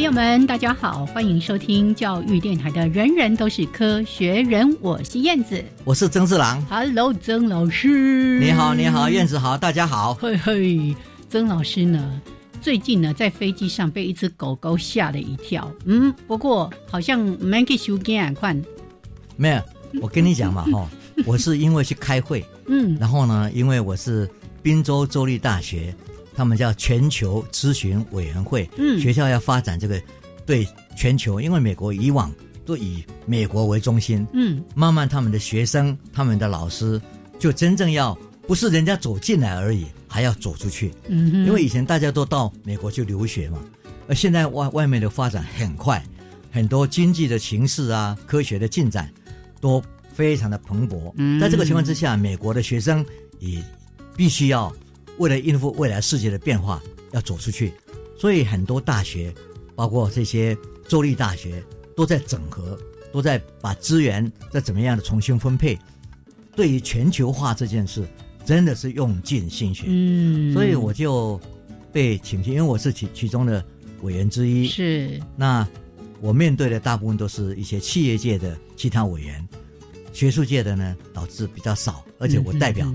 朋友们，大家好，欢迎收听教育电台的《人人都是科学人》，我是燕子，我是曾志郎。Hello，曾老师，你好，你好，燕子好，大家好。嘿嘿，曾老师呢？最近呢，在飞机上被一只狗狗吓了一跳。嗯，不过好像没给修改款。没有，我跟你讲嘛，哈，我是因为去开会，嗯，然后呢，因为我是滨州州立大学，他们叫全球咨询委员会，嗯。学校要发展这个对全球，因为美国以往都以美国为中心，嗯。慢慢他们的学生、他们的老师就真正要不是人家走进来而已，还要走出去。嗯哼，因为以前大家都到美国去留学嘛，而现在外外面的发展很快，很多经济的形势啊、科学的进展都非常的蓬勃。嗯。在这个情况之下，美国的学生也必须要为了应付未来世界的变化，要走出去。所以很多大学，包括这些州立大学，都在整合，都在把资源再怎么样的重新分配。对于全球化这件事，真的是用尽心血。嗯，所以我就被请去，因为我是其其中的委员之一。是那我面对的大部分都是一些企业界的其他委员，学术界的呢导致比较少，而且我代表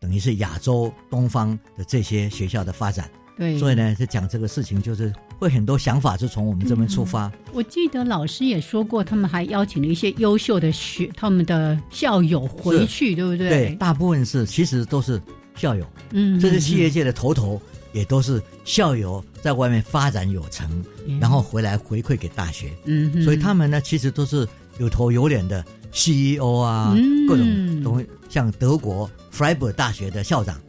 等于是亚洲东方的这些学校的发展，对，所以呢，就讲这个事情，就是会很多想法是从我们这边出发。我记得老师也说过，他们还邀请了一些优秀的学他们的校友回去，对不对？对，大部分是其实都是校友，嗯，这是企业界的头头也都是校友在外面发展有成，嗯，然后回来回馈给大学。嗯哼，所以他们呢，其实都是有头有脸的 CEO 啊，嗯。各种东西，像德国 Freiburg 大学的校长，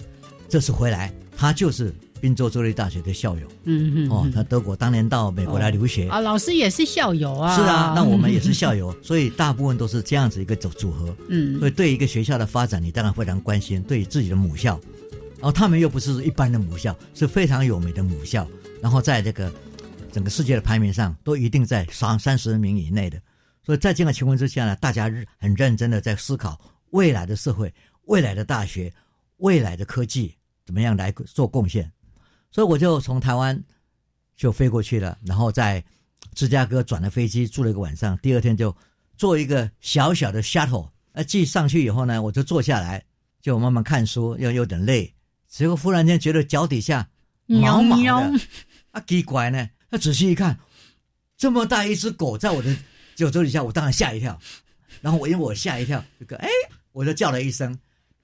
这次回来，他就是宾州州立大学的校友、嗯嗯，哦，他德国当年到美国来留学。啊，老师也是校友啊，是啊，那我们也是校友，所以大部分都是这样子一个组组合。嗯，所以对一个学校的发展，你当然非常关心。对自己的母校，然后他们又不是一般的母校，是非常有名的母校，然后在这个整个世界的排名上都一定在三三十名以内的。所以在这样的情况之下呢，大家很认真的在思考未来的社会、未来的大学、未来的科技怎么样来做贡献。所以我就从台湾就飞过去了，然后在芝加哥转了飞机，住了一个晚上，第二天就坐一个小小的 shuttle，呃，寄上去以后呢，我就坐下来，就慢慢看书，又有点累，结果忽然间觉得脚底下毛毛喵的，啊，奇怪呢，那仔细一看，这么大一只狗在我的脚脚底下，我当然吓一跳，然后我因为我吓一跳，这个哎，我就叫了一声，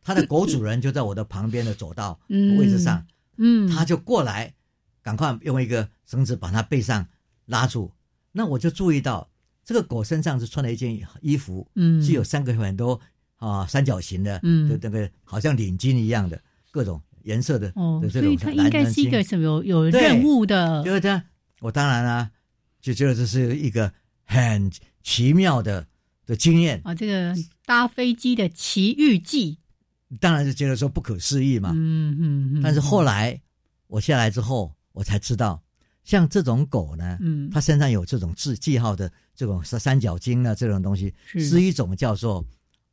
它的狗主人就在我的旁边的走道 嗯。位置上，嗯，他就过来，赶快用一个绳子把它背上拉住。那我就注意到，这个狗身上是穿了一件衣服，嗯。是有三个很多啊三角形的，嗯。就那个好像领巾一样的各种颜色的哦的，这所以种他应该是一个什么有有任务的。就是这样，我当然啊，就觉得这是一个很奇妙的的经验，啊，这个搭飞机的奇遇记，当然是觉得说不可思议嘛。嗯嗯嗯，但是后来，我下来之后，我才知道，像这种狗呢，嗯，它身上有这种字记号的这种三三角巾啊，这种东西是。是一种叫做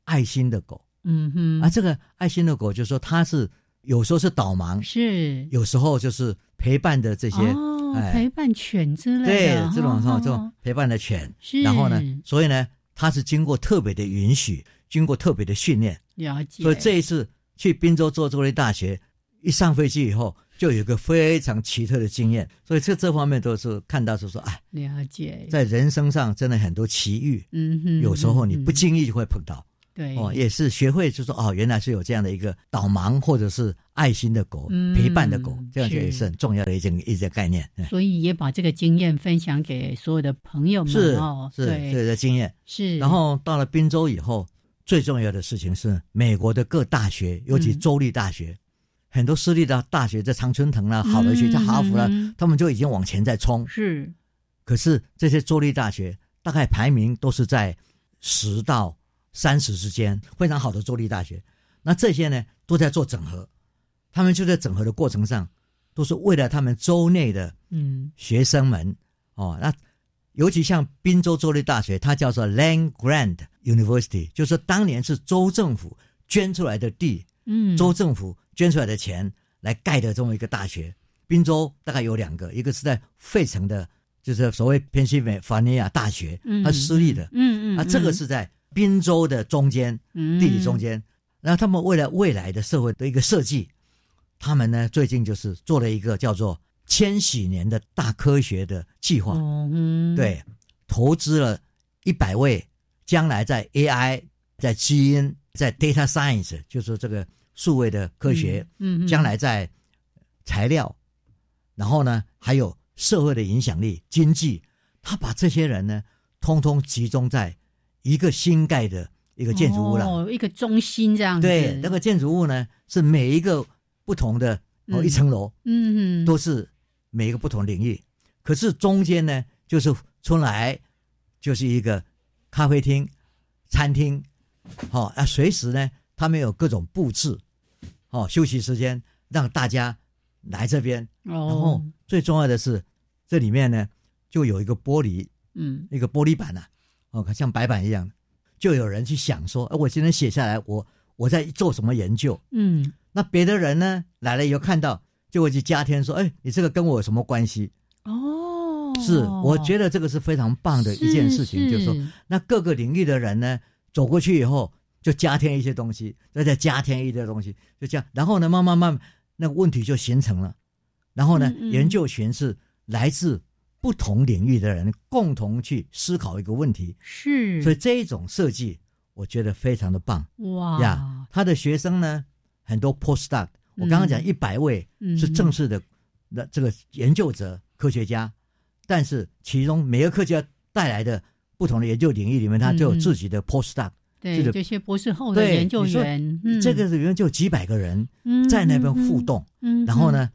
爱心的狗。嗯哼。啊。这个爱心的狗，就是说它是有时候是导盲，是。有时候就是陪伴的这些，哦，哎。陪伴犬之类对的，这种哈这种陪伴的犬。是，然后呢，所以呢，它是经过特别的允许，经过特别的训练，了解，所以这一次去滨州做州立大学，一上飞机以后，就有个非常奇特的经验，所以这这方面都是看到是说，哎，了解，在人生上真的很多奇遇，嗯哼，有时候你不嗯经意就会碰到。对。哦，也是学会就说哦，原来是有这样的一个导盲或者是爱心的狗、嗯陪伴的狗，这样就也是是。很重要的一件一件概念。嗯。所以也把这个经验分享给所有的朋友们是哦，是对，这个经验。是，然后到了滨州以后，最重要的事情是美国的各大学，尤其嗯州立大学，很多私立的大学在常春藤啦、好的学校、嗯哈佛啦，嗯他们就已经往前在冲。是可是这些州立大学大概排名都是在十到三十之间，非常好的州立大学。那这些呢，都在做整合，他们就在整合的过程上，都是为了他们州内的嗯学生们哦。那尤其像宾州州立大学，它叫做 Land Grant University，就是当年是州政府捐出来的地，嗯，州政府捐出来的钱来盖的这么一个大学。宾州大概有两个，一个是在费城的，就是所谓偏西美法尼亚大学，嗯。它是私立的，嗯嗯，啊，这个嗯是在宾州的中间，地理中，间。然后他们为了未来的社会的一个设计，他们呢最近就是做了一个叫做千禧年的大科学的计划，哦嗯，对，投资了一百位将来在 AI、在基因、在 data science，就是这个数位的科学，嗯，嗯，将来在材料，然后呢还有社会的影响力、经济，他把这些人呢通通集中在一个新盖的一个建筑物了。哦，一个中心这样子，对，那个建筑物呢是每一个不同的哦嗯。一层楼，嗯嗯，都是每一个不同领域，可是中间呢，就是出来就是一个咖啡厅、餐厅，哦，啊，随时呢，他们有各种布置，哦，休息时间让大家来这边，然后哦，最重要的是，这里面呢就有一个玻璃，嗯。一个玻璃板呐、哦，像白板一样，就有人去想说，哎，我今天写下来，我我在做什么研究？嗯，那别的人呢来了以后看到，就会去加添说，哎，你这个跟我有什么关系？哦，是，我觉得这个是非常棒的一件事情，就是说，那各个领域的人呢，走过去以后就加添一些东西，再再加添一些东西，就这样，然后呢，慢慢慢慢，那个问题就形成了。然后呢，嗯嗯研究群是来自不同领域的人共同去思考一个问题，是，所以这一种设计，我觉得非常的棒哇呀。他的学生呢，很多 postdoc，我刚刚讲嗯。一百位嗯。是正式的那这个研究者、科学家，但是其中每个科学家带来的不同的研究领域里面，他就有自己的 postdoc，、对这些博士后的研究员，嗯。这个里面就几百个人嗯在那边互动，嗯，嗯然后，呢，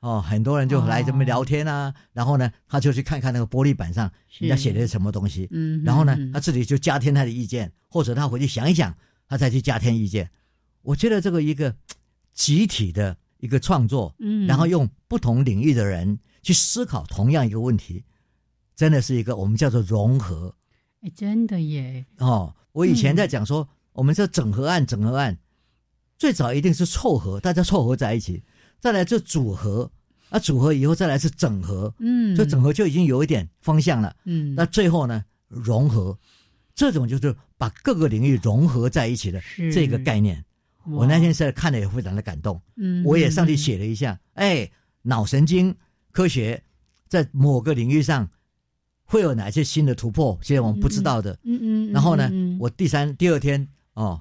哦，很多人就来这边聊天啊，然后呢，他就去看看那个玻璃板上是人家写的是什么东西，嗯，然后呢嗯，他自己就加添他的意见，或者他回去想一想，他再去加添意见。我觉得这个一个集体的一个创作，嗯，然后用不同领域的人去思考同样一个问题，真的是一个我们叫做融合哎，真的耶，哦。我以前在嗯讲说，我们这整合案，整合案最早一定是凑合，大家凑合在一起，再来就组合，啊，组合以后再来是整合，嗯，这整合就已经有一点方向了。嗯，那最后呢，融合，这种就是把各个领域融合在一起的是这个概念。我那天是看了也非常的感动，嗯，我也上去嗯写了一下，哎，脑神经科学在某个领域上会有哪些新的突破，现在我们不知道的。嗯嗯，然后呢我第三第二天哦，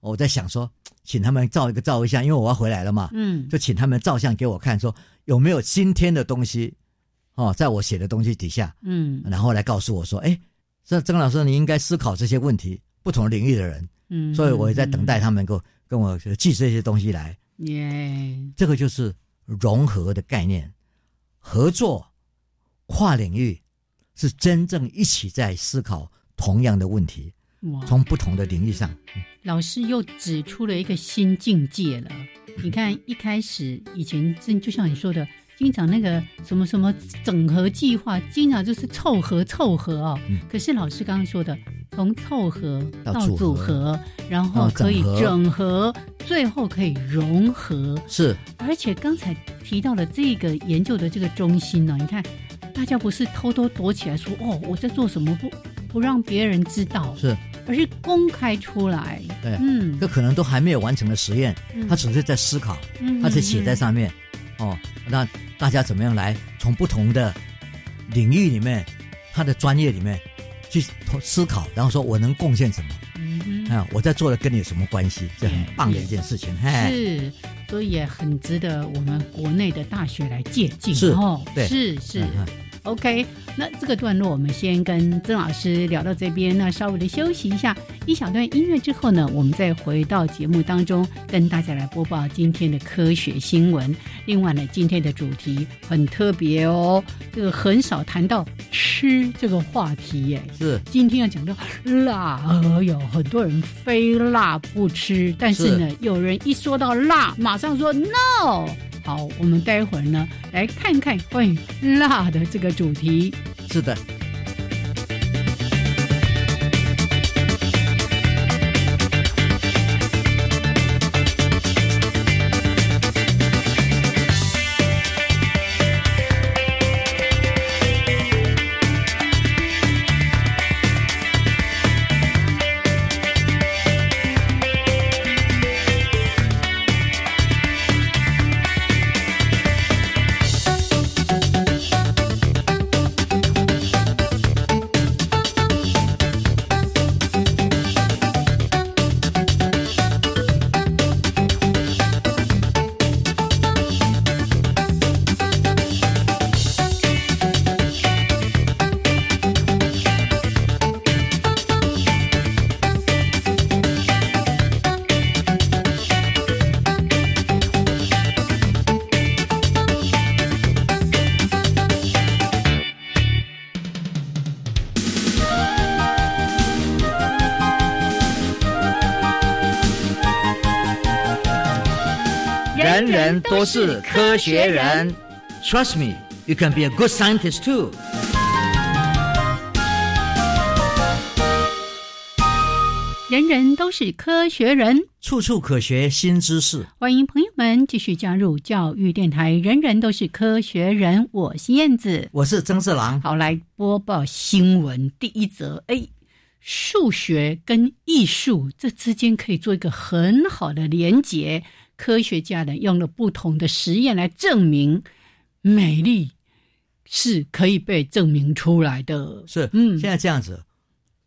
我在想说，请他们照一个照一下，因为我要回来了嘛，嗯，就请他们照相给我看，说有没有今天的东西哦，在我写的东西底下，嗯。然后来告诉我说，哎，这曾老师你应该思考这些问题，不同领域的人，嗯，所以我也在等待他们够跟我寄这些东西来。耶，这个就是融合的概念，合作、跨领域是真正一起在思考同样的问题，哇，从不同的领域上。老师又指出了一个新境界了。你看，一开始以前真就像你说的，经常那个什么什么整合计划，经常就是凑合凑合哦。嗯。可是老师刚刚说的，从凑合到到组组合。合，然后可以整合最后可以融合。是。而且刚才提到了这个研究的这个中心呢，你看，大家不是偷偷躲起来说哦我在做什么，不不让别人知道，是，而是公开出来。对嗯，这可能都还没有完成的实验，嗯。他只是在思考，嗯他是写在上面，哦，那大家怎么样来从不同的领域里面，他的专业里面去思考，然后说我能贡献什么？嗯啊，我在做的跟你有什么关系？这很棒的一件事情。哼，是，所以也很值得我们国内的大学来借鉴。是哦，对，是是。OK，那这个段落我们先跟曾老师聊到这边，那稍微的休息一下，一小段音乐之后呢，我们再回到节目当中，跟大家来播报今天的科学新闻。另外呢，今天的主题很特别哦，这个很少谈到吃这个话题耶。是，今天要讲到辣，有很多人非辣不吃，但是呢，有人一说到辣，马上说 no。好，我们待会儿呢来看看关于辣的这个主题。是的。都是科学人，Trust me, you can be a good scientist too。人人都是科学人，处处可学新知识。欢迎朋友们继续加入教育电台。人人都是科学人，我是燕子，我是曾四郎。好，来播报新闻。第一则，哎，数学跟艺术这之间可以做一个很好的连结。科学家呢用了不同的实验来证明美丽是可以被证明出来的。是，嗯，现在这样子，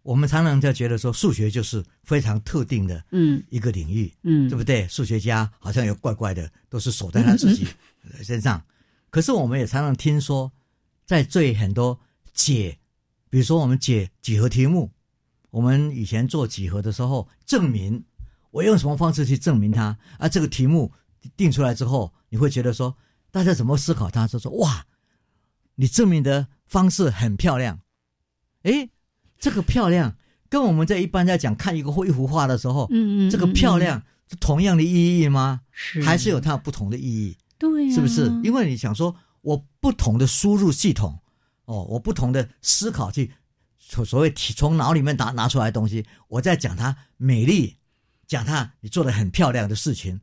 我们常常就觉得说数学就是非常特定的，嗯，一个领域，嗯，对不对？数学家好像有怪怪的，都是守在他自己 身上。可是我们也常常听说，在最很多解，比如说我们解几何题目，我们以前做几何的时候，证明。我用什么方式去证明它？啊，这个题目定出来之后，你会觉得说，大家怎么思考它？就说哇，你证明的方式很漂亮。诶，这个漂亮跟我们在一般在讲看一个一幅画的时候，嗯嗯，这个漂亮是同样的意义吗？是，还是有它不同的意义？对，是不是？因为你想说，我不同的输入系统，哦，我不同的思考去所所谓体从脑里面拿拿出来的东西，我在讲它美丽。讲他你做的很漂亮的事情，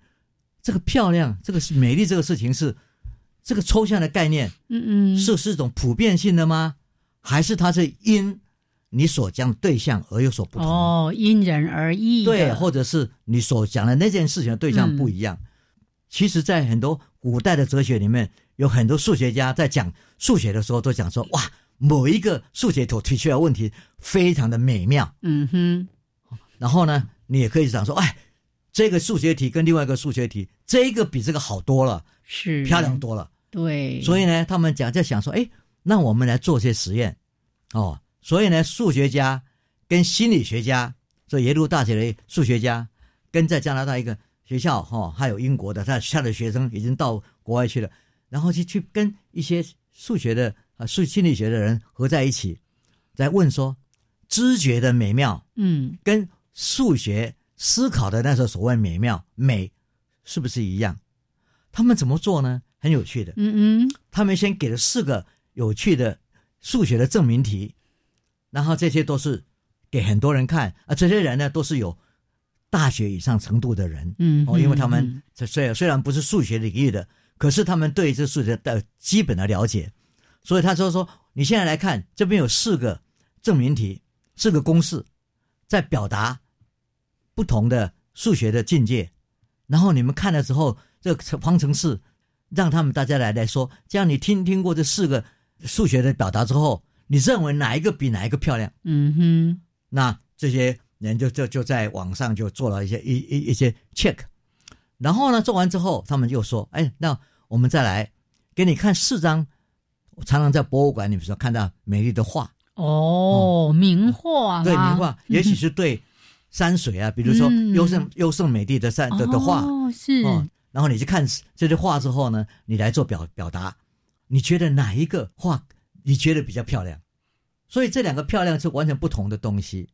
这个漂亮，这个是美丽，这个事情是这个抽象的概念，嗯嗯，是是一种普遍性的吗？还是它是因你所讲的对象而有所不同？哦，因人而异。对，或者是你所讲的那件事情的对象不一样。其实，在很多古代的哲学里面，有很多数学家在讲数学的时候，都讲说：哇，某一个数学图提出来问题非常的美妙。嗯哼，然后呢？你也可以想说，哎，这个数学题跟另外一个数学题，这个比这个好多了，是漂亮多了。对，所以呢，他们讲在想说，哎，那我们来做些实验，哦，所以呢，数学家跟心理学家，这耶鲁大学的数学家，跟在加拿大一个学校，哈，还有英国的他他的学生已经到国外去了，然后去去跟一些数学的啊数心理学的人合在一起，在问说，知觉的美妙，嗯，跟。数学思考的那时候所谓美妙美，是不是一样？他们怎么做呢？很有趣的。嗯嗯，他们先给了四个有趣的数学的证明题，然后这些都是给很多人看啊。这些人呢，都是有大学以上程度的人。嗯哦，因为他们虽然虽然不是数学领域的，可是他们对这数学的基本的了解，所以他说说，你现在来看，这边有四个证明题，四个公式，在表达。不同的数学的境界，然后你们看了之后，这个方程式让他们大家来来说，这样你听听过这四个数学的表达之后，你认为哪一个比哪一个漂亮？嗯哼，那这些人就就就在网上就做了一些一一一些 check，然后呢，做完之后，他们又说，哎，那我们再来给你看四张，我常常在博物馆里面说看到美丽的画，哦，名画啦，对名画，也许是对山水啊，比如说嗯优胜优胜美地的山的的画，哦，是，哦，然后你去看这些画之后呢，你来做表表达，你觉得哪一个画你觉得比较漂亮？所以这两个漂亮是完全不同的东西。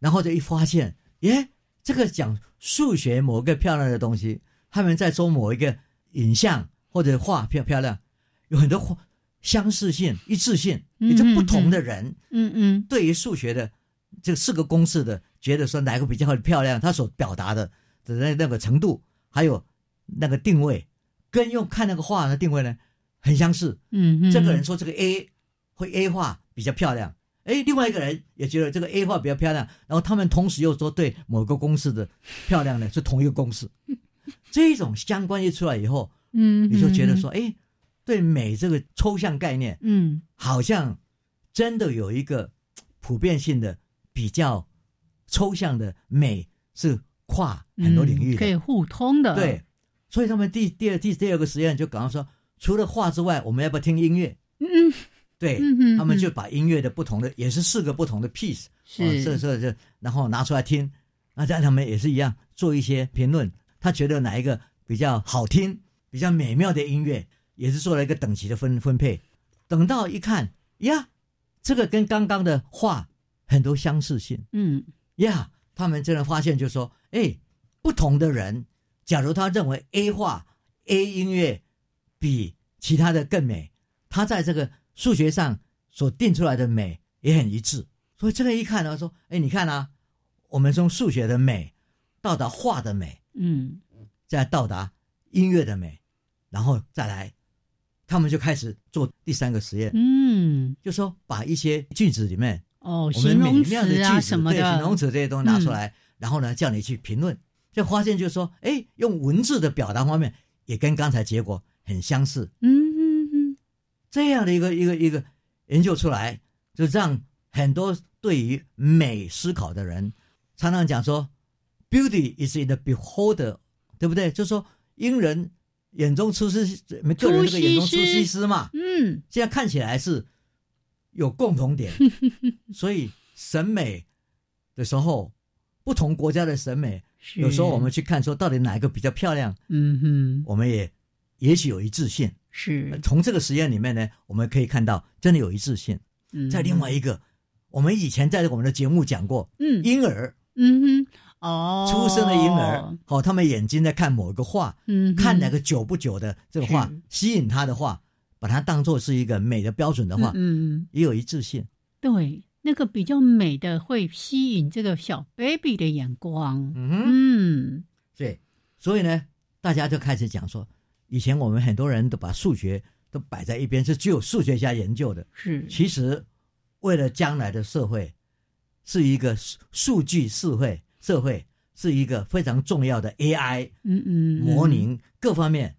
然后就一发现，耶，这个讲数学某个漂亮的东西，他们在做某一个影像或者画漂漂亮，有很多画相似性、一致性，嗯也就不同的人嗯嗯对于数学的这四个公式的，觉得说哪个比较漂亮，他所表达的的那那个程度，还有那个定位，跟用看那个画的定位呢很相似。嗯嗯，这个人说这个 A 会 A 画比较漂亮，哎，另外一个人也觉得这个 A 画比较漂亮，然后他们同时又说对某个公式的漂亮呢是同一个公式，这种相关一出来以后，嗯，嗯，你就觉得说，哎，对美这个抽象概念。嗯，好像真的有一个普遍性的、比较抽象的美，是跨很多领域的。嗯可以互通的，对，所以他们第第二第第二个实验就刚刚说，除了画之外，我们要不要听音乐？嗯，对，他们就把音乐的不同的，也是四个不同的 piece，是哦这这这，然后拿出来听，那这样他们也是一样做一些评论，他觉得哪一个比较好听、比较美妙的音乐，也是做了一个等级的分分配。等到一看呀，这个跟刚刚的画很多相似性嗯呀，他们真的发现就说，哎，不同的人，假如他认为 A 画、A 音乐比其他的更美，他在这个数学上所定出来的美也很一致。所以这个一看呢，说，哎，你看啊，我们从数学的美到达画的美，嗯。再到达音乐的美，然后再来，他们就开始做第三个实验，嗯，就说把一些句子里面哦，我们美形容妙的句子，词啊什么对，的，形容词这些东西拿出来，然后呢，叫你去评论，就发现就是说，哎，用文字的表达方面也跟刚才结果很相似，嗯嗯嗯，这样的一个一个一个研究出来，就让很多对于美思考的人，常常讲说，beauty is in the beholder，对不对？就说因人眼中出西，个人这个眼中出西施嘛，嗯现在看起来是有共同点，所以审美的时候，不同国家的审美，有时候我们去看说到底哪一个比较漂亮，嗯哼。我们也也许有一致性。是。从这个实验里面呢，我们可以看到真的有一致性。嗯。在另外一个，我们以前在我们的节目讲过，嗯。婴儿。嗯哼。哦，出生的婴儿，哦，他们眼睛在看某一个画，嗯看哪个久不久的这个画吸引他的话，把它当做是一个美的标准的话，嗯嗯也有一致性。对，那个比较美的会吸引这个小 baby 的眼光。嗯对，所以呢，大家就开始讲说，以前我们很多人都把数学都摆在一边，是只有数学家研究的。是其实，为了将来的社会，是一个数数据社会，社会是一个非常重要的 AI 嗯嗯模拟各方面，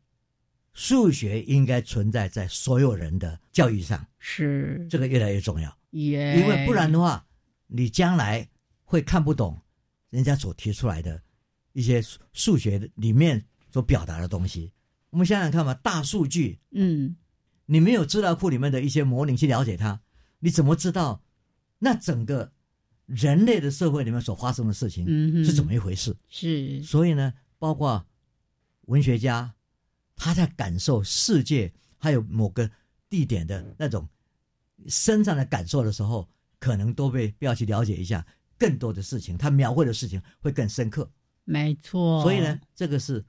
数学应该存在在所有人的教育上，是。这个越来越重要。耶，因为不然的话，你将来会看不懂人家所提出来的一些数数学里面所表达的东西。我们想想看嘛，大数据，嗯。你没有资料库里面的一些模拟去了解它，你怎么知道？那整个人类的社会里面所发生的事情嗯是怎么一回事？是。所以呢，包括文学家，他在感受世界还有某个地点的那种身上的感受的时候，可能都被必要去了解一下更多的事情，他描绘的事情会更深刻。没错。所以呢，这个是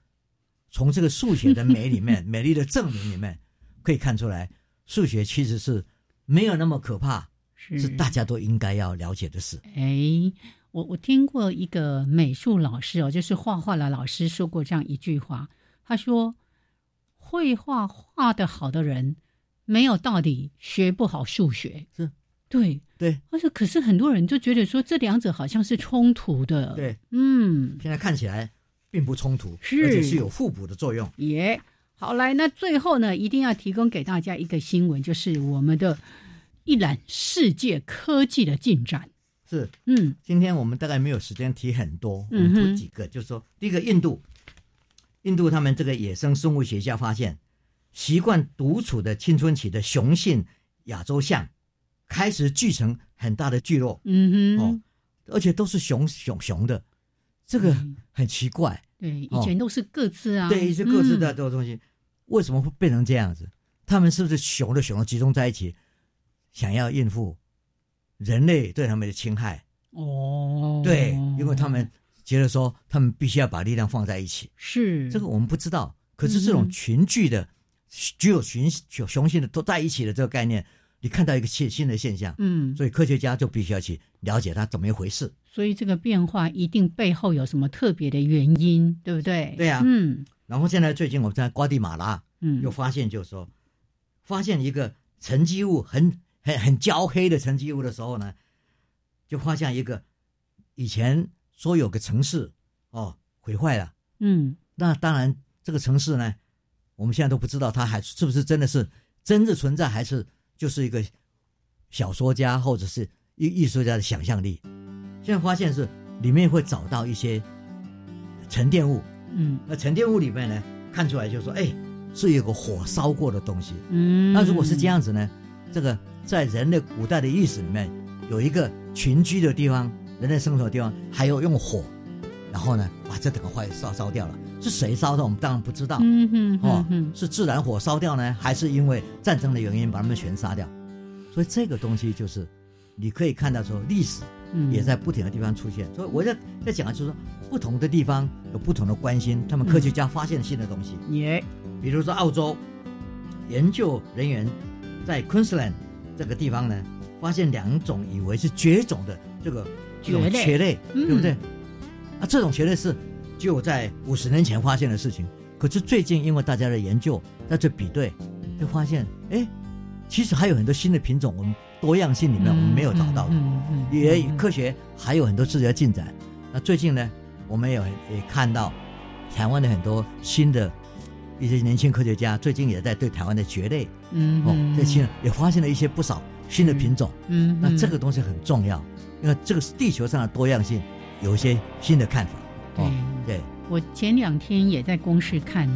从这个数学的美里面，美丽的证明里面可以看出来，数学其实是没有那么可怕，是是大家都应该要了解的事。哎，我我听过一个美术老师哦，就是画画的老师说过这样一句话，他说：“绘画画得好的人，没有道理学不好数学。”是，对。对而且：“可是很多人就觉得说这两者好像是冲突的。”，对，嗯，现在看起来并不冲突，是而且是有互补的作用。耶好，来，那最后呢，一定要提供给大家一个新闻，就是我们的一览世界科技的进展。是，嗯今天我们大概没有时间提很多，我们提几个，就是说，第一个印度，印度他们这个野生生物学家发现，习惯独处的青春期的雄性亚洲象，开始聚成很大的聚落，嗯哼，哦，而且都是雄雄雄的，这个嗯很奇怪。对，以哦前都是各自啊，对，一些各自的嗯。这个东西，为什么会变成这样子？他们是不是雄的雄的集中在一起，想要应付人类对他们的侵害？哦，对，因为他们觉得说，他们必须要把力量放在一起。是这个我们不知道，可是这种嗯群聚的，具有群雄雄性的都在一起的这个概念，你看到一个新新的现象，嗯，所以科学家就必须要去了解它怎么一回事。所以这个变化一定背后有什么特别的原因，对不对？对啊嗯然后现在最近我们在瓜地马拉嗯，又发现，就是说，发现一个沉积物很很很焦黑的沉积物的时候呢，就发现一个以前说有个城市哦毁坏了。嗯那当然，这个城市呢，我们现在都不知道它还是不是真的是真的存在，还是就是一个小说家或者是艺艺术家的想象力。现在发现是里面会找到一些沉淀物，嗯那沉淀物里面呢，看出来就说，哎，是有个火烧过的东西。嗯，那如果是这样子呢，这个在人类古代的历史里面，有一个群居的地方，人类生活的地方，还有用火，然后呢，把这整个坏烧烧掉了。是谁烧的？我们当然不知道。嗯哼哦是自然火烧掉呢，还是因为战争的原因把他们全杀掉？所以这个东西就是，你可以看到说历史嗯也在不停的地方出现。所以我在在讲的就是说，不同的地方有不同的关心，他们科学家发现新的东西。也比如说澳洲研究人员在 Queensland 这个地方呢，发现两种以为是绝种的这个这种蕨类对不对？啊，这种蕨类是只有在五十年前发现的事情，可是最近因为大家的研究在这比对，就发现，哎，其实还有很多新的品种，我们多样性里面我们没有找到的。也嗯科学还有很多自己的进展。那最近呢，我们有也看到台湾的很多新的一些年轻科学家，最近也在对台湾的蕨类哦嗯哦，这些也发现了一些不少新的品种。嗯，那这个东西很重要，因为这个是地球上的多样性有一些新的看法。哦，对，我前两天也在公视看，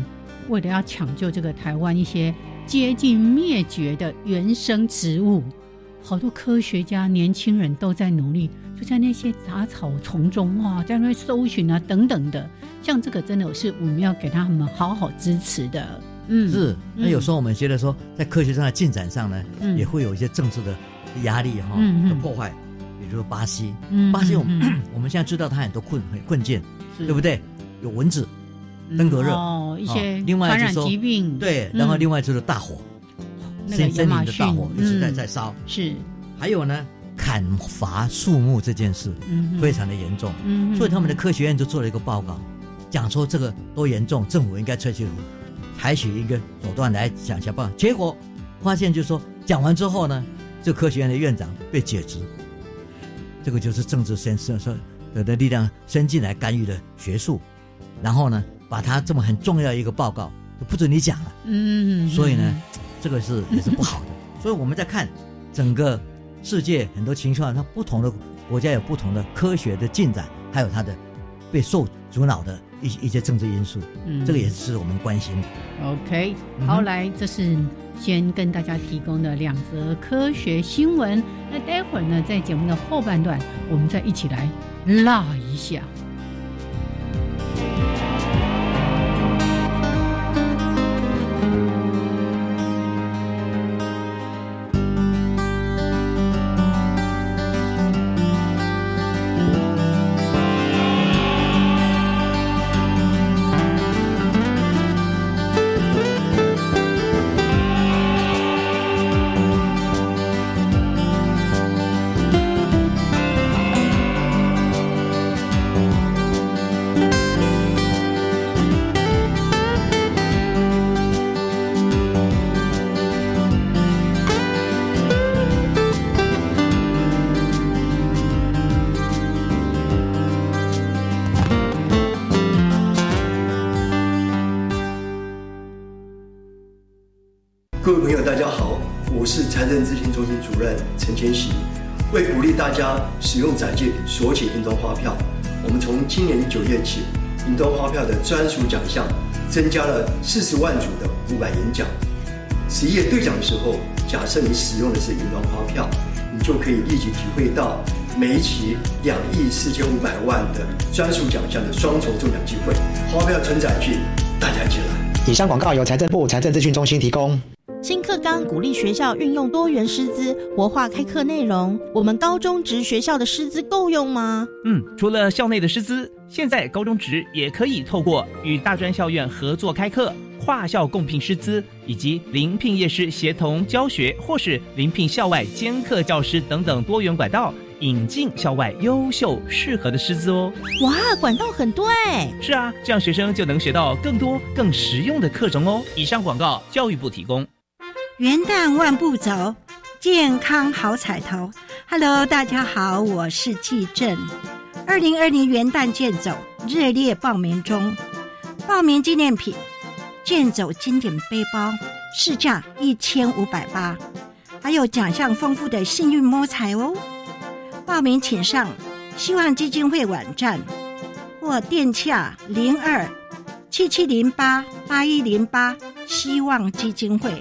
为了要抢救这个台湾一些接近灭绝的原生植物，好多科学家、年轻人都在努力，就在那些杂草丛中哇，在那搜寻啊等等的。像这个真的是我们要给他们好好支持的。嗯，是。那嗯有时候我们觉得说，在科学上的进展上呢，嗯也会有一些政治的压力哈嗯嗯的破坏，比如说巴西，嗯巴西我们、嗯 我们现在知道它很多困很困境，对不对？有蚊子，登革热哦，一些哦另外传染就是说疾病，对，嗯然后另外就是大火，那个森森亚马逊林的大火一直在嗯在烧，是，还有呢，砍伐树木这件事嗯，非常的严重，嗯，所以他们的科学院就做了一个报告，讲说这个多严重，政府应该采取采取一个手段来想想办法。结果发现就是说，讲完之后呢，这科学院的院长被解职，这个就是政治先生说的的力量伸进来干预的学术，然后呢，把他这么很重要一个报告就不准你讲了。嗯，嗯，所以呢嗯，这个是也是不好的。所以我们在看整个世界很多情况，它不同的国家有不同的科学的进展，还有它的被受阻挠的一一些政治因素，嗯这个也是我们关心的。OK，好，来，这是先跟大家提供的两则科学新闻。那待会儿呢，在节目的后半段，我们再一起来唠一下。家使用载借索取银通发票，我们从今年九月起，银通发票的专属奖项增加了四十万组的五百元奖。十一月兑奖的时候，假设你使用的是云端发票，你就可以立即体会到每一期两亿四千五百万的专属奖项的双重中奖机会。发票存载具，大家一起来！以上广告由财政部财政资讯中心提供。新课纲鼓励学校运用多元师资，活化开课内容。我们高中职学校的师资够用吗？嗯，除了校内的师资，现在高中职也可以透过与大专校院合作开课、跨校共聘师资，以及临聘业师协同教学，或是临聘校外兼课教师等等多元管道，引进校外优秀适合的师资哦。哇，管道很多哎！是啊，这样学生就能学到更多更实用的课程哦。以上广告，教育部提供。元旦万步走，健康好彩头。Hello，大家好，我是季正。二零二零元旦健走热烈报名中，报名纪念品健走经典背包，市价一千五百八，还有奖项丰富的幸运摸彩哦。报名请上希望基金会网站或电洽零二七七零八八一零八希望基金会。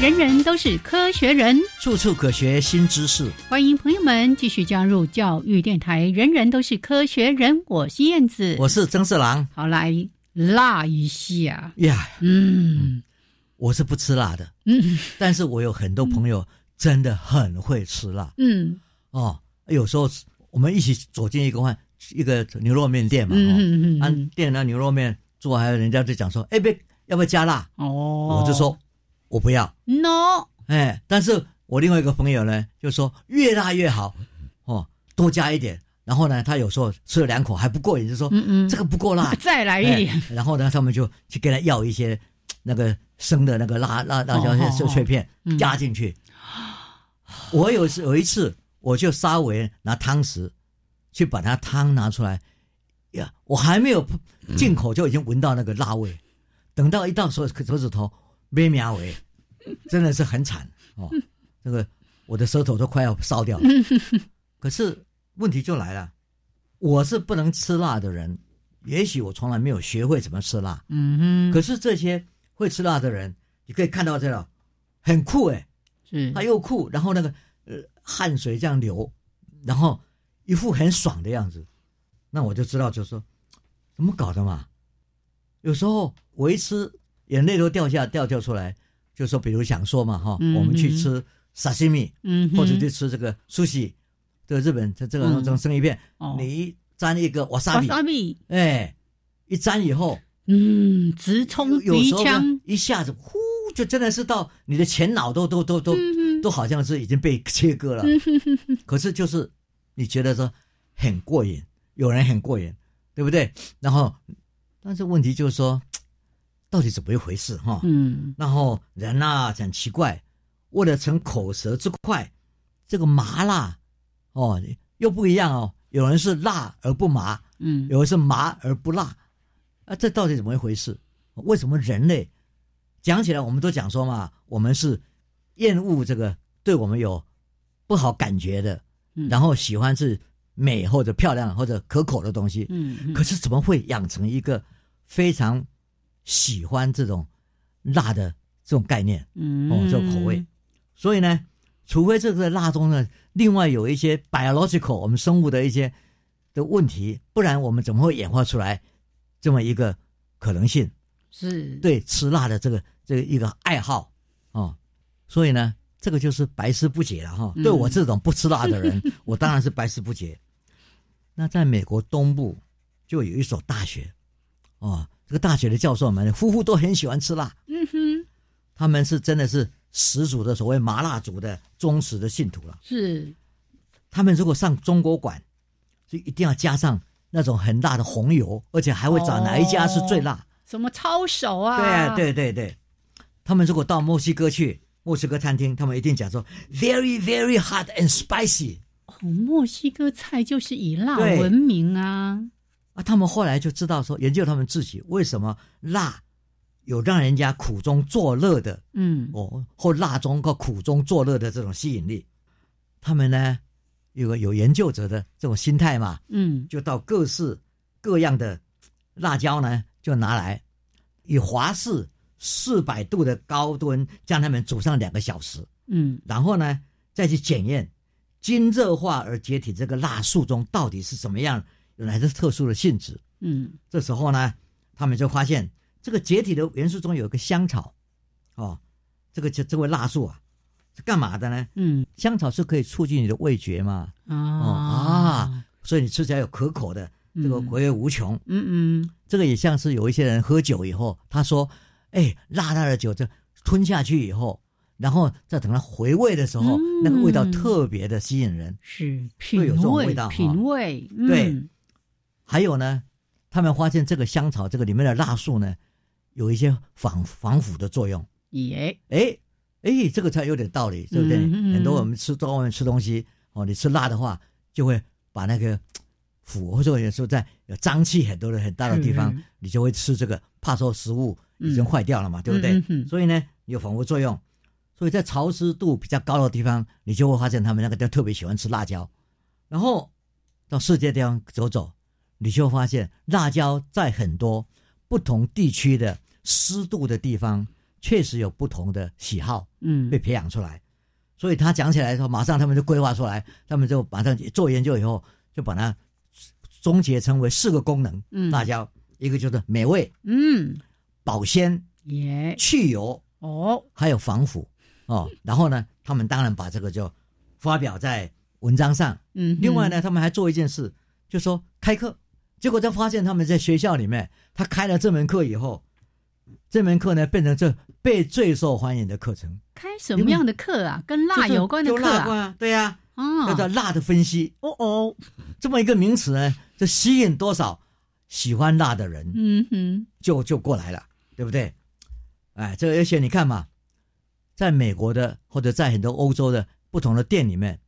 人人都是科学人，处处可学新知识。欢迎朋友们继续加入教育电台。人人都是科学人，我是燕子，我是曾四郎。好，来辣一下呀。嗯，我是不吃辣的。嗯，但是我有很多朋友真的很会吃辣。嗯，哦，有时候我们一起走进一个饭一个牛肉面店嘛，嗯嗯嗯，按店那牛肉面做，还有人家就讲说，哎，别要不要加辣？哦，我就说。我不要，no，哎，但是我另外一个朋友呢，就说越辣越好，哦，多加一点。然后呢，他有时候吃了两口还不过瘾，就说，嗯嗯，这个不够辣，再来一点。然后呢，他们就去跟他要一些那个生的那个辣辣辣椒碎碎片加进去。我有时有一次，我就稍微拿汤匙去把它汤拿出来，呀，我还没有进口就已经闻到那个辣味，等到一到手手指头。咩苗尾，真的是很惨哦！这个我的舌头都快要烧掉了。可是问题就来了，我是不能吃辣的人，也许我从来没有学会怎么吃辣。嗯哼。可是这些会吃辣的人，你可以看到这个很酷哎，是他又酷，然后那个呃汗水这样流，然后一副很爽的样子，那我就知道，就说怎么搞的嘛？有时候我一吃。眼泪都掉下掉掉出来，就说比如想说嘛哈，我们去吃沙西米，嗯，或者去吃这个苏西，这个日本这这个这种生鱼片，你沾一个瓦萨米，哎，一沾以后，嗯，直冲鼻腔，一下子呼，就真的是到你的前脑都都都都都好像是已经被切割了，可是就是你觉得说很过瘾，有人很过瘾，对不对？然后，但是问题就是说。到底怎么一回事哈？嗯，然后人呐很奇怪，为了逞口舌之快，这个麻辣哦又不一样哦。有人是辣而不麻，嗯，有人是麻而不辣，啊，这到底怎么一回事？为什么人类讲起来我们都讲说嘛，我们是厌恶这个对我们有不好感觉的，然后喜欢是美或者漂亮或者可口的东西，嗯，可是怎么会养成一个非常？喜欢这种辣的这种概念嗯哦，这种口味。所以呢，除非这个辣中呢，另外有一些 biological 我们生物的一些的问题，不然我们怎么会演化出来这么一个可能性？是对吃辣的这个这个一个爱好哦，所以呢，这个就是百思不解了哈。嗯对我这种不吃辣的人，我当然是百思不解。那在美国东部就有一所大学，哦，这个大学的教授们夫妇都很喜欢吃辣，嗯哼，他们是真的是十足的所谓麻辣族的忠实的信徒了。是他们如果上中国馆，就一定要加上那种很辣的红油，而且还会找哪一家是最辣。什么抄手啊？对啊，对对对，他们如果到墨西哥去，墨西哥餐厅，他们一定讲说 very very hot and spicy 哦，墨西哥菜就是以辣对闻名啊。啊。他们后来就知道说，研究他们自己为什么辣有让人家苦中作乐的嗯哦，或辣中和苦中作乐的这种吸引力。他们呢有个有研究者的这种心态嘛，嗯就到各式各样的辣椒呢，就拿来以华氏四百度的高温将它们煮上两个小时，嗯然后呢再去检验经热化而解体这个辣素中到底是什么样，有哪些特殊的性质。嗯这时候呢，他们就发现这个解体的元素中有一个香草，哦，这个这这位辣树啊是干嘛的呢？嗯香草是可以促进你的味觉嘛，啊哦啊，所以你吃起来有可口的，这个回味无穷。嗯嗯这个也像是有一些人喝酒以后，他说：“哎，辣辣的酒，这吞下去以后，然后再等它回味的时候，嗯那个味道特别的吸引人。是会有这品味种味道品味对嗯还有呢，他们发现这个香草这个里面的辣素呢，有一些防防腐的作用。耶哎哎，这个才有点道理，对不对？嗯嗯很多我们吃在外面吃东西哦，你吃辣的话，就会把那个腐，或者有时候在有脏气很多的很大的地方是，你就会吃这个，怕说食物已经坏掉了嘛，对不对？所以呢，有防腐作用。所以在潮湿度比较高的地方，你就会发现他们那个就特别喜欢吃辣椒。然后到世界地方走走，你就发现辣椒在很多不同地区的湿度的地方，确实有不同的喜好。嗯被培养出来。所以他讲起来的时候，马上他们就规划出来，他们就马上做研究以后，就把它终结成为四个功能。嗯辣椒一个就是美味、嗯保鲜、也去油，哦还有防腐哦。然后呢，他们当然把这个就发表在文章上。嗯另外呢，他们还做一件事，就说开课，结果他发现他们在学校里面，他开了这门课以后，这门课呢变成这被最受欢迎的课程。开什么样的课啊？跟辣有关的课啊？对呀、啊叫做辣的分析。哦哦这么一个名词呢，就吸引多少喜欢辣的人嗯哼就就过来了，对不对？哎，这而且你看嘛，在美国的或者在很多欧洲的不同的店里面，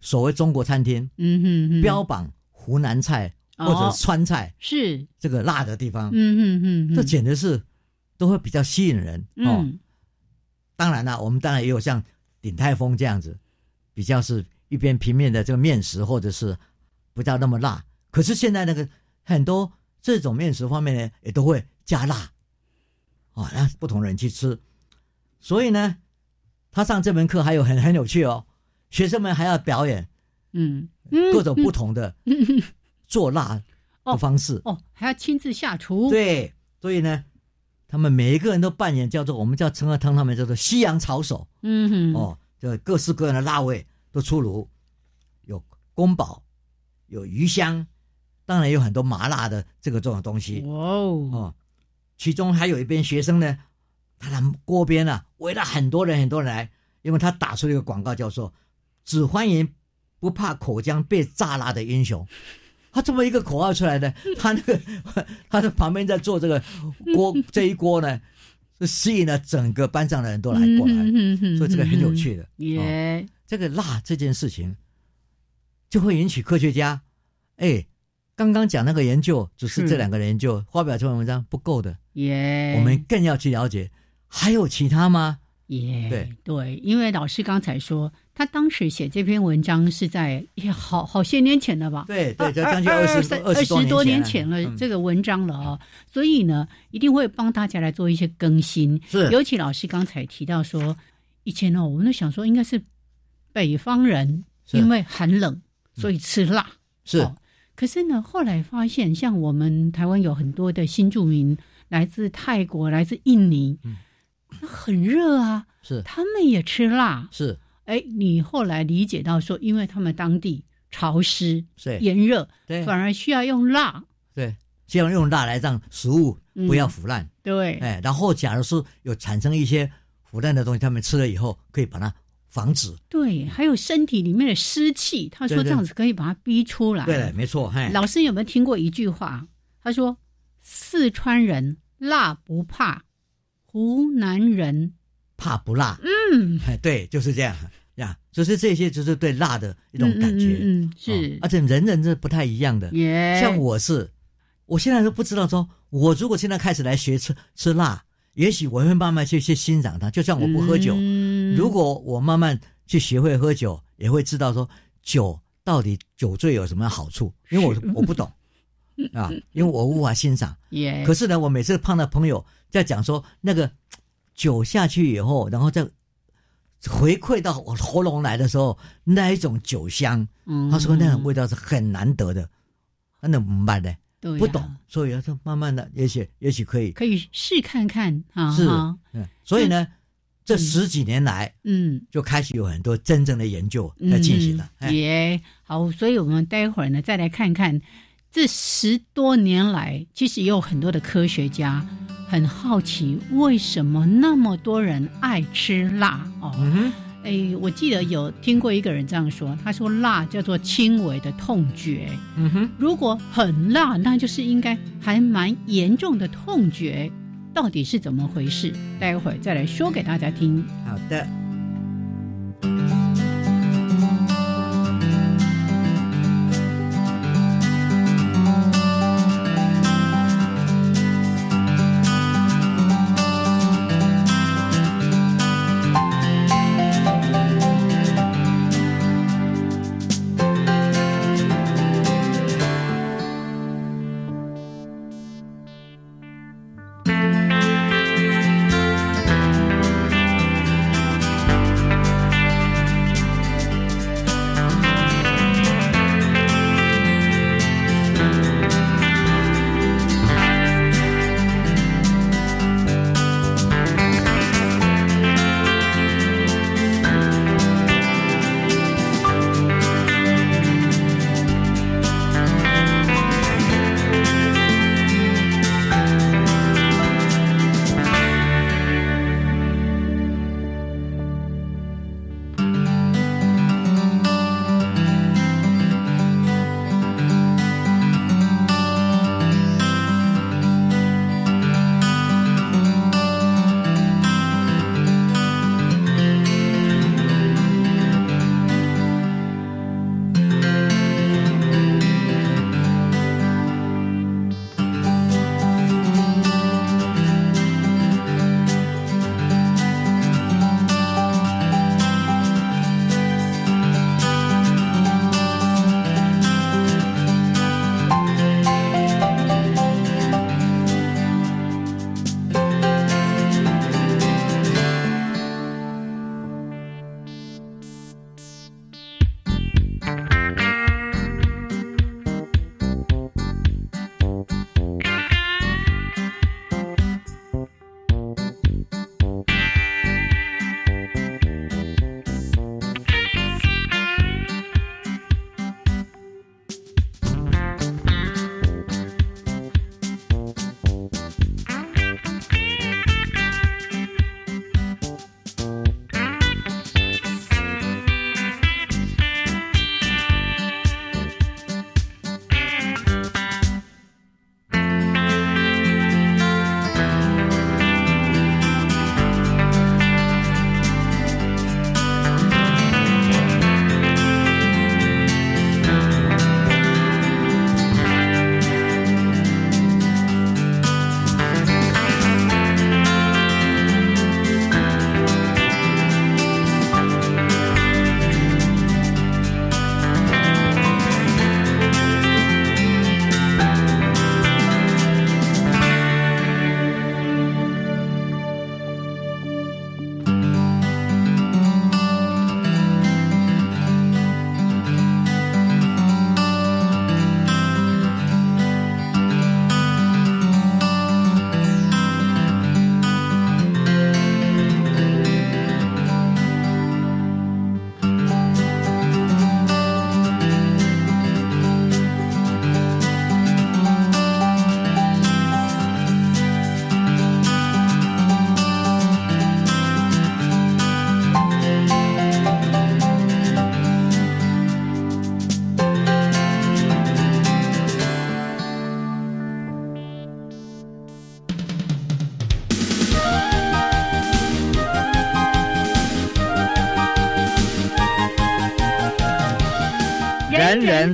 所谓中国餐厅嗯哼哼标榜湖南菜或者哦川菜是这个辣的地方，嗯哼哼哼这简直是都会比较吸引人哦。嗯当然了，我们当然也有像鼎泰丰这样子，比较是一边平面的这个面食，或者是不叫那么辣。可是现在那个很多这种面食方面呢，也都会加辣，哦、让不同人去吃。所以呢，他上这门课还有很很有趣哦，学生们还要表演嗯各种不同的嗯 做辣的方式。哦还要亲自下厨对，所以呢，他们每一个人都扮演叫做我们叫陈二汤，他们叫做西洋炒手。嗯哼哦，这各式各样的辣味都出炉，有宫保，有鱼香，当然有很多麻辣的这个这种东西哇哦哦。其中还有一边学生呢，他的锅边啊围了很多人很多人来，因为他打出了一个广告，叫做“只欢迎不怕口腔被炸辣的英雄”。他这么一个口号出来的，他那个他的旁边在做这个锅 这一锅呢，是吸引了整个班上的人都来过来。嗯所以这个很有趣的。哦这个辣这件事情，就会引起科学家，哎，刚刚讲那个研究，只是是这两个研究发表这篇文章不够的，耶我们更要去了解，还有其他吗？耶对对，因为老师刚才说他当时写这篇文章是在也好好些年前了吧？对对，就将近二十二十多年前了。嗯。这个文章了。哦，所以呢，一定会帮大家来做一些更新。是。尤其老师刚才提到说，以前哦，我们都想说应该是北方人因为寒冷，所以吃辣。是。哦可是呢，后来发现，像我们台湾有很多的新住民来自泰国、来自印尼，嗯。那很热啊，是。他们也吃辣。是哎，你后来理解到说，因为他们当地潮湿、对炎热，对反而需要用辣。对，希望用辣来让食物嗯不要腐烂。对，哎，然后假如是有产生一些腐烂的东西，他们吃了以后可以把它防止。对，还有身体里面的湿气，他说这样子可以把它逼出来。对了，没错，哎，老师有没有听过一句话？他说：“四川人辣不怕，湖南人怕不辣。嗯，哎，对，就是这样呀，就是这些，就是对辣的一种感觉。嗯嗯嗯嗯是哦而且人人是不太一样的。耶像我是，我现在都不知道说，我如果现在开始来学吃吃辣，也许我会慢慢去去欣赏它。就像我不喝酒，嗯如果我慢慢去学会喝酒，也会知道说酒到底酒醉有什么好处，因为我我不懂 啊，因为我无法欣赏。耶，可是呢，我每次碰到朋友在讲说那个酒下去以后，然后再回馈到我喉咙来的时候，那一种酒香，嗯他说那种味道是很难得的，那怎么办呢？不懂，所以他说慢慢的，也许也许可以可以试看看啊。是哈，嗯，所以呢，这十几年来嗯，就开始有很多真正的研究在进行了。嗯哎也好，所以我们待会儿呢，再来看看这十多年来，其实也有很多的科学家很好奇，为什么那么多人爱吃辣哦？嗯，哎，我记得有听过一个人这样说，他说辣叫做轻微的痛觉，嗯哼，如果很辣，那就是应该还蛮严重的痛觉，到底是怎么回事？待会儿再来说给大家听。好的。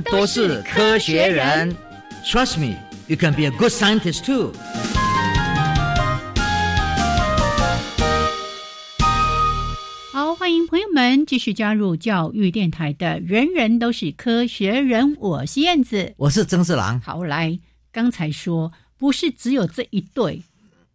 都是科学人。Trust me, you can be a good scientist too. 好，欢迎朋友们继续加入教育电台的“人人都是科学人”，我是燕子，我是曾四郎。好，来，刚才说不是只有这一对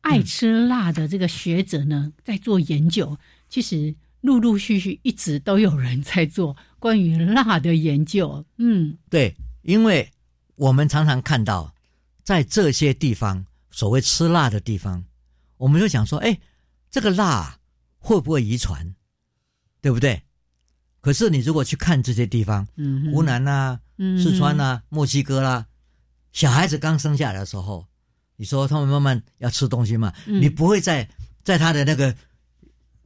爱吃辣的这个学者呢在做研究，其实陆陆续续一直都有人在做关于辣的研究。嗯，对，因为我们常常看到在这些地方，所谓吃辣的地方，我们就想说，哎，这个辣会不会遗传？对不对？可是你如果去看这些地方，嗯湖南呐、嗯四川呐、墨西哥啦，小孩子刚生下来的时候，你说他们慢慢要吃东西嘛，嗯你不会在在他的那个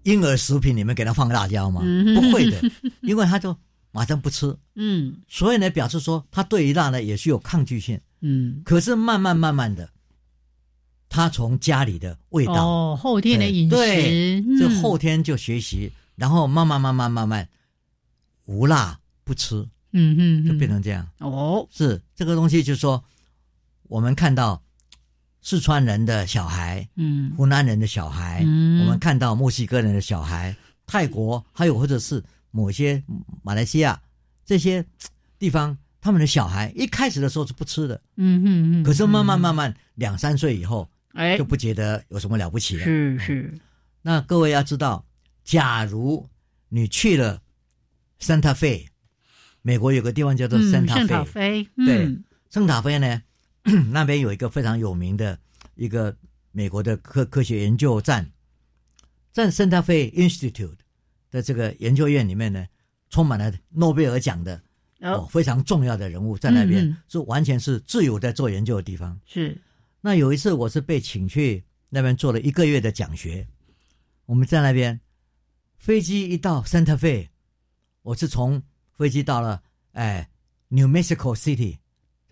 婴儿食品里面给他放辣椒吗？嗯。不会的，因为他就马上不吃，嗯。所以呢，表示说他对于辣呢也是有抗拒性。嗯，可是慢慢慢慢的，他从家里的味道，哦，后天的饮食，对，嗯。后天就学习，然后慢慢慢慢慢慢无辣不吃，嗯嗯，就变成这样。哦，是这个东西，就是说我们看到四川人的小孩，嗯。湖南人的小孩，嗯。我们看到墨西哥人的小孩，泰国还有或者是某些马来西亚这些地方，他们的小孩一开始的时候是不吃的，嗯嗯嗯，可是慢慢慢慢两三岁以后哎。就不觉得有什么了不起了。是是，那各位要知道，假如你去了 Santa Fe，美国有个地方叫做嗯 Santa Fe，、菲，对嗯。圣塔菲呢，那边有一个非常有名的一个美国的科科学研究站，在圣塔菲 Institute 的这个研究院里面呢，充满了诺贝尔奖的哦。哦非常重要的人物在那边，是完全是自由在做研究的地方。是，那有一次我是被请去那边做了一个月的讲学，我们在那边飞机一到 Santa Fe，我是从飞机到了哎 New Mexico City，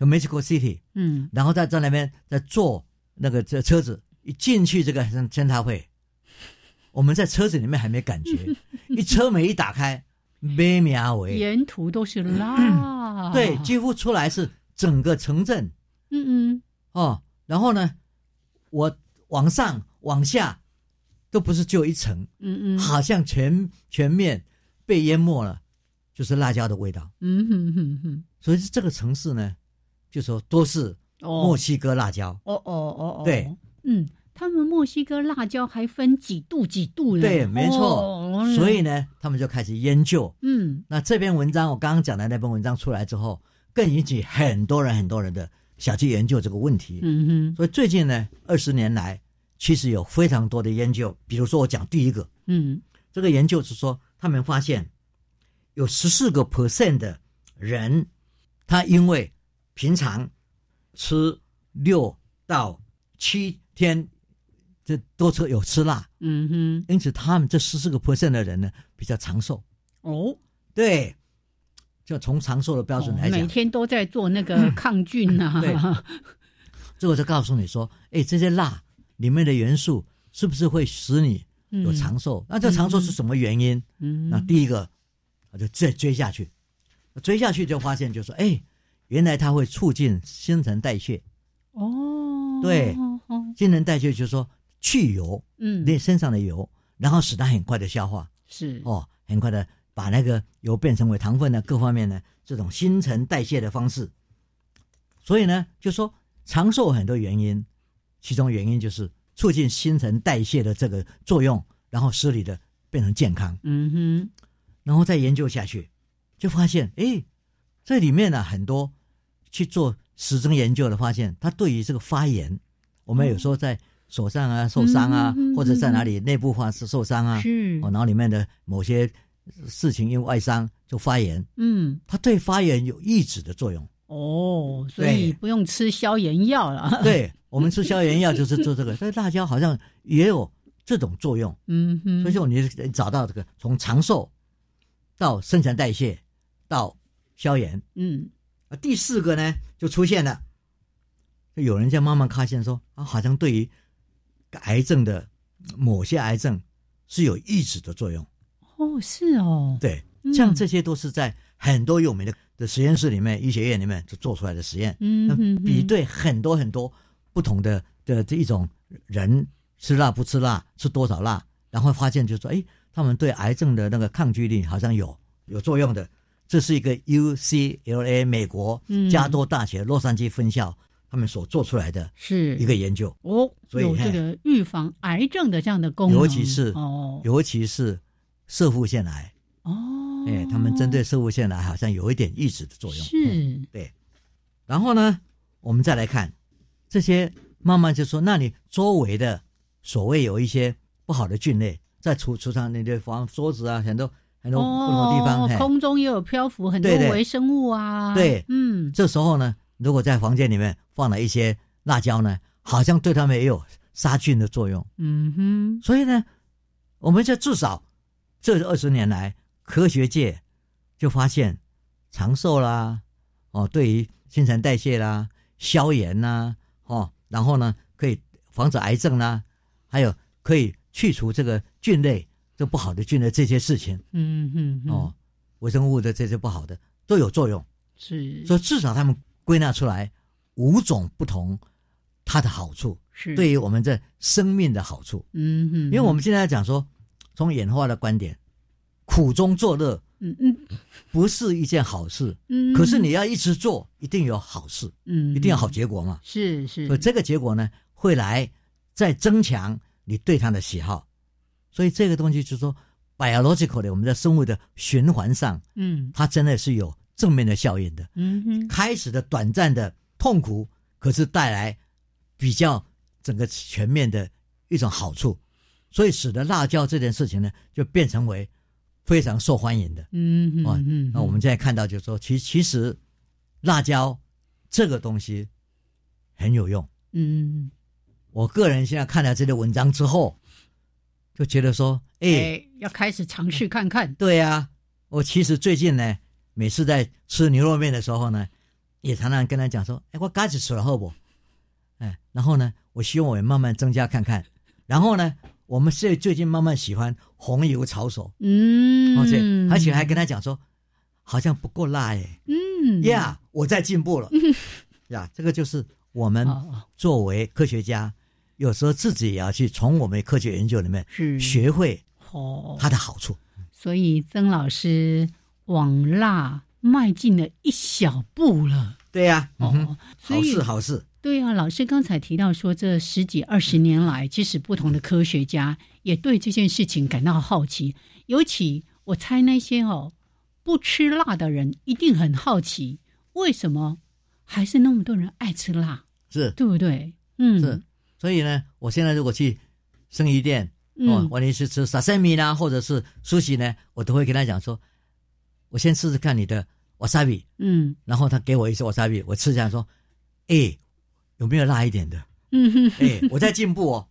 就 Mexico City，嗯。然后在在那边在坐那个这车子一进去这个 Santa Fe，我们在车子里面还没感觉，一车门一打开，美妙为沿途都是辣，对，几乎出来是整个城镇。嗯嗯。哦，然后呢，我往上往下都不是只有一层，嗯嗯，好像全全面被淹没了，就是辣椒的味道。嗯哼哼哼，所以这个城市呢，就说都是哦墨西哥辣椒。哦哦哦哦，对，嗯，他们墨西哥辣椒还分几度几度呢？对，没错。哦所以，呢，他们就开始研究。嗯那这篇文章我刚刚讲的那篇文章出来之后，更引起很多人很多人的想去研究这个问题。嗯哼所以最近呢，二十年来，其实有非常多的研究。比如说，我讲第一个，嗯这个研究是说，他们发现有十四个 percent 的人，他因为平常吃六到七天，这多吃有吃辣，嗯哼，因此他们这十四个 percent 的人呢比较长寿。哦，对，就从长寿的标准来讲，每天都在做那个抗菌啊，对。这我就告诉你说，哎，这些辣里面的元素是不是会使你有长寿？那这长寿是什么原因？嗯，那第一个，我就追追下去，追下去就发现，就说，哎，原来它会促进新陈代谢。哦，对新陈代谢就是说去油，嗯，那身上的油，然后使它很快的消化，是哦，很快的把那个油变成为糖分呢，各方面呢，这种新陈代谢的方式。所以呢，就说长寿很多原因，其中原因就是促进新陈代谢的这个作用，然后使你的变成健康。嗯哼，然后再研究下去，就发现，哎，这里面呢很多去做实证研究的，发现它对于这个发炎，我们有时候在手上啊受伤啊，或者在哪里内部发是受伤啊，是哦，脑里面的某些事情因为外伤就发炎，嗯，它对发炎有抑制的作用。哦，所以不用吃消炎药了。对我们吃消炎药就是做这个，所以辣椒好像也有这种作用。嗯哼，所以说你找到这个从长寿到新陈代谢到消炎，嗯啊，第四个呢就出现了，就有人在慢慢发现说啊，好像对于癌症的某些癌症是有抑制的作用。哦，是哦，对，嗯像这些都是在很多有名的的实验室里面，医学院里面就做出来的实验，那嗯哼哼比对很多很多不同的的这一种人吃辣不吃辣，吃多少辣，然后发现就说，哎，他们对癌症的那个抗拒力好像有有作用的。这是一个 UCLA 美国嗯。加州大学洛杉矶分校他们所做出来的是。一个研究，哦，所以这个预防癌症的这样的功能，尤其是哦。尤其是射腹腺癌，哦，哎，他们针对射腹腺癌好像有一点抑制的作用。是。对，然后呢，我们再来看这些，慢慢就说，那你周围的所谓有一些不好的菌类，在厨厨房那些房桌子啊，很多很多不同的地方，空中也有漂浮很多微生物啊，对。嗯，这时候呢，如果在房间里面放了一些辣椒呢，好像对它们也有杀菌的作用。嗯哼，所以呢，我们这至少这二十年来，科学界就发现长寿啦，哦，对于新陈代谢啦、消炎啦，哦，然后呢，可以防止癌症啦，还有可以去除这个菌类这不好的菌的这些事情嗯哼哼，哦，微生物的这些不好的都有作用。是所以至少他们归纳出来五种不同它的好处，是对于我们这生命的好处。嗯哼，因为我们现在讲说，从演化的观点，苦中作乐嗯嗯不是一件好事。嗯，可是你要一直做，一定有好事，嗯一定有好结果嘛。是是，所以这个结果呢，会来再增强你对它的喜好。所以这个东西就是说，biological 的我们在生物的循环上，嗯它真的是有正面的效应的。嗯哼，开始的短暂的痛苦，可是带来比较整个全面的一种好处，所以使得辣椒这件事情呢，就变成为非常受欢迎的。哦嗯哼嗯，那我们现在看到就是说，其其实辣椒这个东西很有用。嗯，我个人现在看了这些文章之后，就觉得说，哎，哎，要开始尝试看看，对呀、我其实最近呢，每次在吃牛肉面的时候呢，也常常跟他讲说，哎，我嘎子吃了好不？哎，然后呢，我希望我也慢慢增加看看。然后呢，我们是最近慢慢喜欢红油炒手，嗯，而且而且还跟他讲说，好像不够辣哎，嗯。呀，我在进步了，呀，这个就是我们哦。作为科学家，有时候自己也要去从我们科学研究里面是学会哦，它的好处。所以曾老师往辣迈进了一小步了。对呀、哦，所好事好事。对啊，老师刚才提到说，这十几二十年来，其实不同的科学家也对这件事情感到好奇。尤其我猜那些哦不吃辣的人一定很好奇，为什么还是那么多人爱吃辣，是对不对？嗯，是，所以呢，我现在如果去生鱼店，哦嗯，万一是吃沙塞米啦，或者是苏西呢，我都会跟他讲说，我先试试看你的 wasabi，嗯。然后他给我一些 wasabi，我吃下来说，哎，有没有辣一点的？嗯。哼，哎，我在进步哦，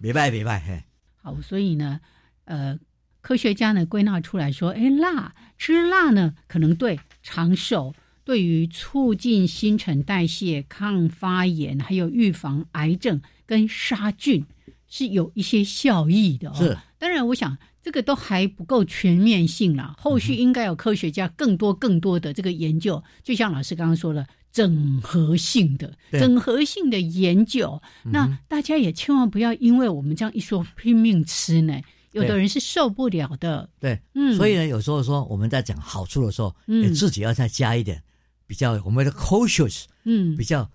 别拜别拜，嘿，好，所以呢，呃，科学家呢归纳出来说，哎，辣吃辣呢，可能对长寿、对于促进新陈代谢、抗发炎，还有预防癌症跟杀菌是有一些效益的哦。是，当然，我想这个都还不够全面性啦，后续应该有科学家更多更多的这个研究，就像老师刚刚说的。整合性的、整合性的研究，那大家也千万不要因为我们这样一说拼命吃呢，有的人是受不了的。对，嗯。所以呢，有时候说我们在讲好处的时候，嗯。也自己要再加一点比较我们的 cautious，嗯。比较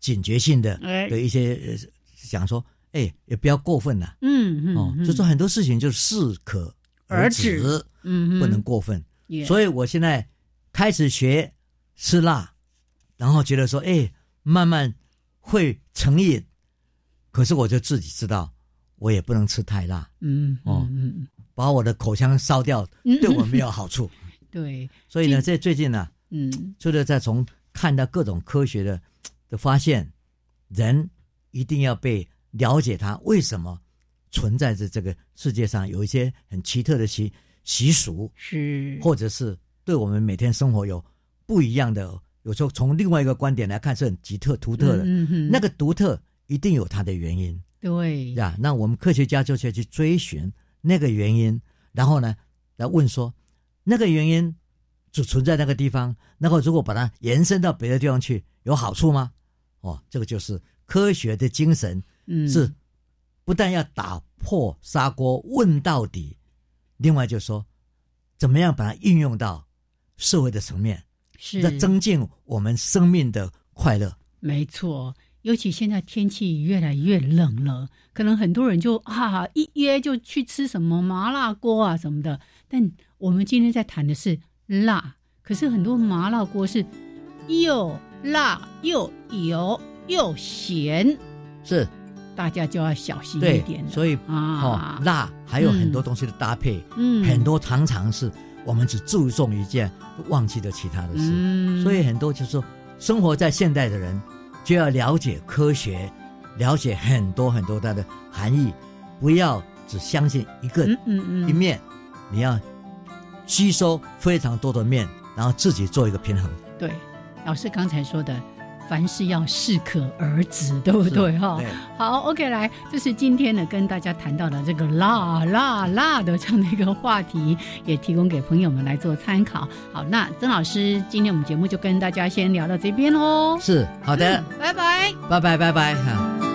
警觉性的哎。的一些呃讲说，哎，也不要过分了。嗯嗯，哦，嗯。就说很多事情就是适可而止，止。嗯不能过分。所以我现在开始学吃辣，然后觉得说，哎，慢慢会成瘾。可是我就自己知道，我也不能吃太辣，嗯哦。嗯嗯把我的口腔烧掉，嗯。对我没有好处。对。所以呢，在最近呢，嗯。除了在从看到各种科学的的发现，人一定要被了解他为什么存在着这个世界上有一些很奇特的习习俗，是。或者是对我们每天生活有不一样的，有时候从另外一个观点来看是很奇特独特的，嗯哼那个独特一定有它的原因。对。呀。那我们科学家就是要去追寻那个原因，然后呢来问说那个原因只存在那个地方，然后如果把它延伸到别的地方去，有好处吗？哦，这个就是科学的精神，嗯，是不但要打破砂锅问到底，另外就是说，怎么样把它运用到社会的层面，是在增进我们生命的快乐。没错，尤其现在天气越来越冷了，可能很多人就啊一约就去吃什么麻辣锅啊什么的。但我们今天在谈的是辣，可是很多麻辣锅是又辣又油又咸，是。大家就要小心一点，了。所以啊。哦，辣还有很多东西的搭配，嗯。很多常常是我们只注重一件，忘记了其他的事。嗯。所以很多就是说，生活在现代的人就要了解科学，了解很多很多它的含义，不要只相信一个嗯嗯嗯。一面，你要吸收非常多的面，然后自己做一个平衡。对，老师刚才说的，凡事要适可而止，对不对哈？好，OK，来，这是今天呢跟大家谈到的这个辣辣辣的这样的一个话题，也提供给朋友们来做参考。好，那曾老师，今天我们节目就跟大家先聊到这边喽。是好的，嗯拜拜。拜拜拜拜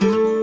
嗯。